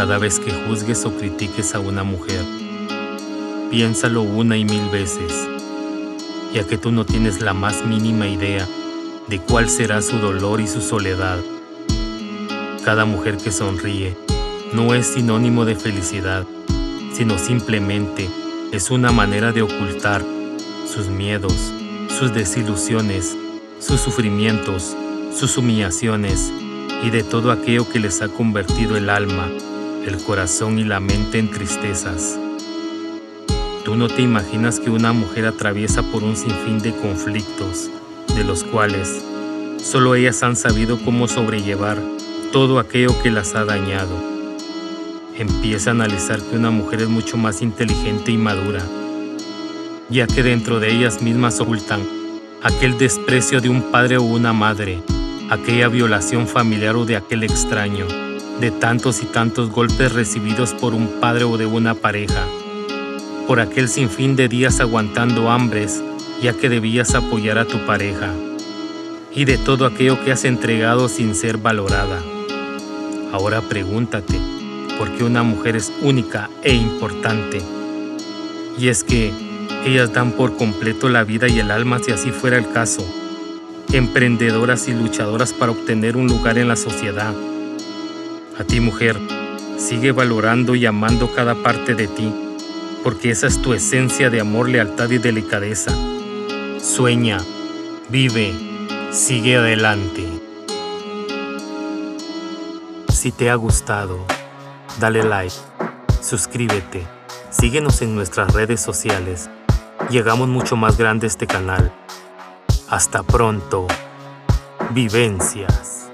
cada vez que juzgues o critiques a una mujer. Piénsalo una y mil veces, ya que tú no tienes la más mínima idea de cuál será su dolor y su soledad. Cada mujer que sonríe no es sinónimo de felicidad, sino simplemente es una manera de ocultar sus miedos, sus desilusiones, sus sufrimientos, sus humillaciones y de todo aquello que les ha convertido el alma, el corazón y la mente en tristezas. Tú no te imaginas que una mujer atraviesa por un sinfín de conflictos, de los cuales solo ellas han sabido cómo sobrellevar todo aquello que las ha dañado. Empieza a analizar que una mujer es mucho más inteligente y madura, ya que dentro de ellas mismas ocultan aquel desprecio de un padre o una madre, aquella violación familiar o de aquel extraño, de tantos y tantos golpes recibidos por un padre o de una pareja, por aquel sinfín de días aguantando hambres, ya que debías apoyar a tu pareja, y de todo aquello que has entregado sin ser valorada. Ahora pregúntate, ¿por qué una mujer es única e importante? Y es que ellas dan por completo la vida y el alma si así fuera el caso emprendedoras y luchadoras para obtener un lugar en la sociedad. A ti mujer, sigue valorando y amando cada parte de ti, porque esa es tu esencia de amor, lealtad y delicadeza. Sueña, vive, sigue adelante. Si te ha gustado, dale like, suscríbete, síguenos en nuestras redes sociales. Llegamos mucho más grande este canal. Hasta pronto. Vivencias.